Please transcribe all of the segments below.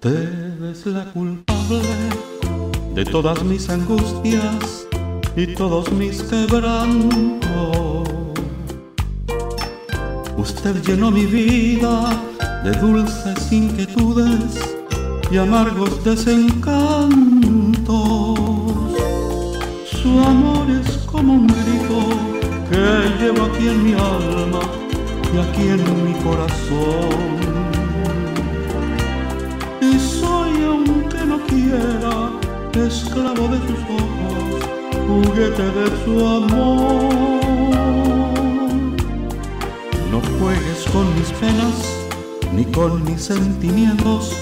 Usted es la culpable de todas mis angustias y todos mis quebrantos. Usted llenó mi vida de dulces inquietudes y amargos desencantos. Su amor es como un grito que llevo aquí en mi alma y aquí en mi corazón. Esclavo de sus ojos, juguete de su amor. No juegues con mis penas ni con mis sentimientos,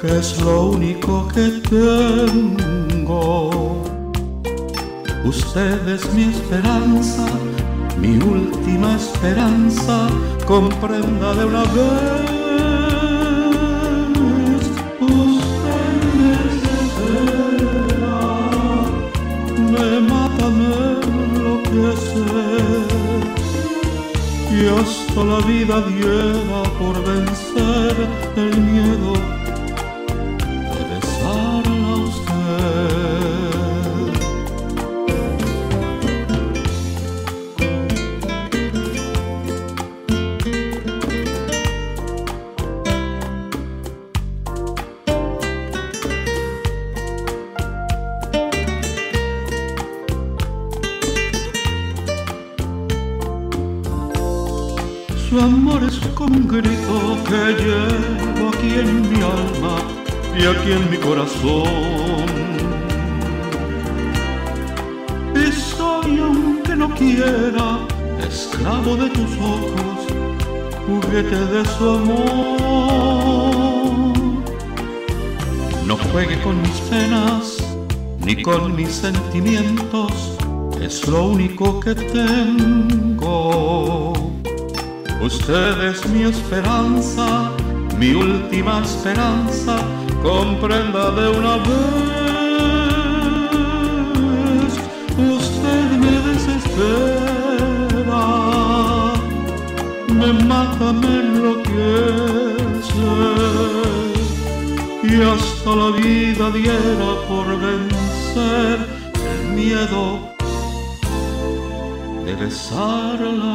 que es lo único que tengo. Usted es mi esperanza, mi última esperanza, comprenda de una vez. Y hasta la vida diera por vencer el miedo Su amor es como un grito que llevo aquí en mi alma y aquí en mi corazón. Y soy, aunque no quiera, esclavo de tus ojos, juguete de su amor. No juegue con mis penas ni con mis sentimientos, es lo único que tengo. Usted es mi esperanza, mi última esperanza, comprenda de una vez. Usted me desespera, me mata, me enloquece, y hasta la vida diera por vencer el miedo de besarla.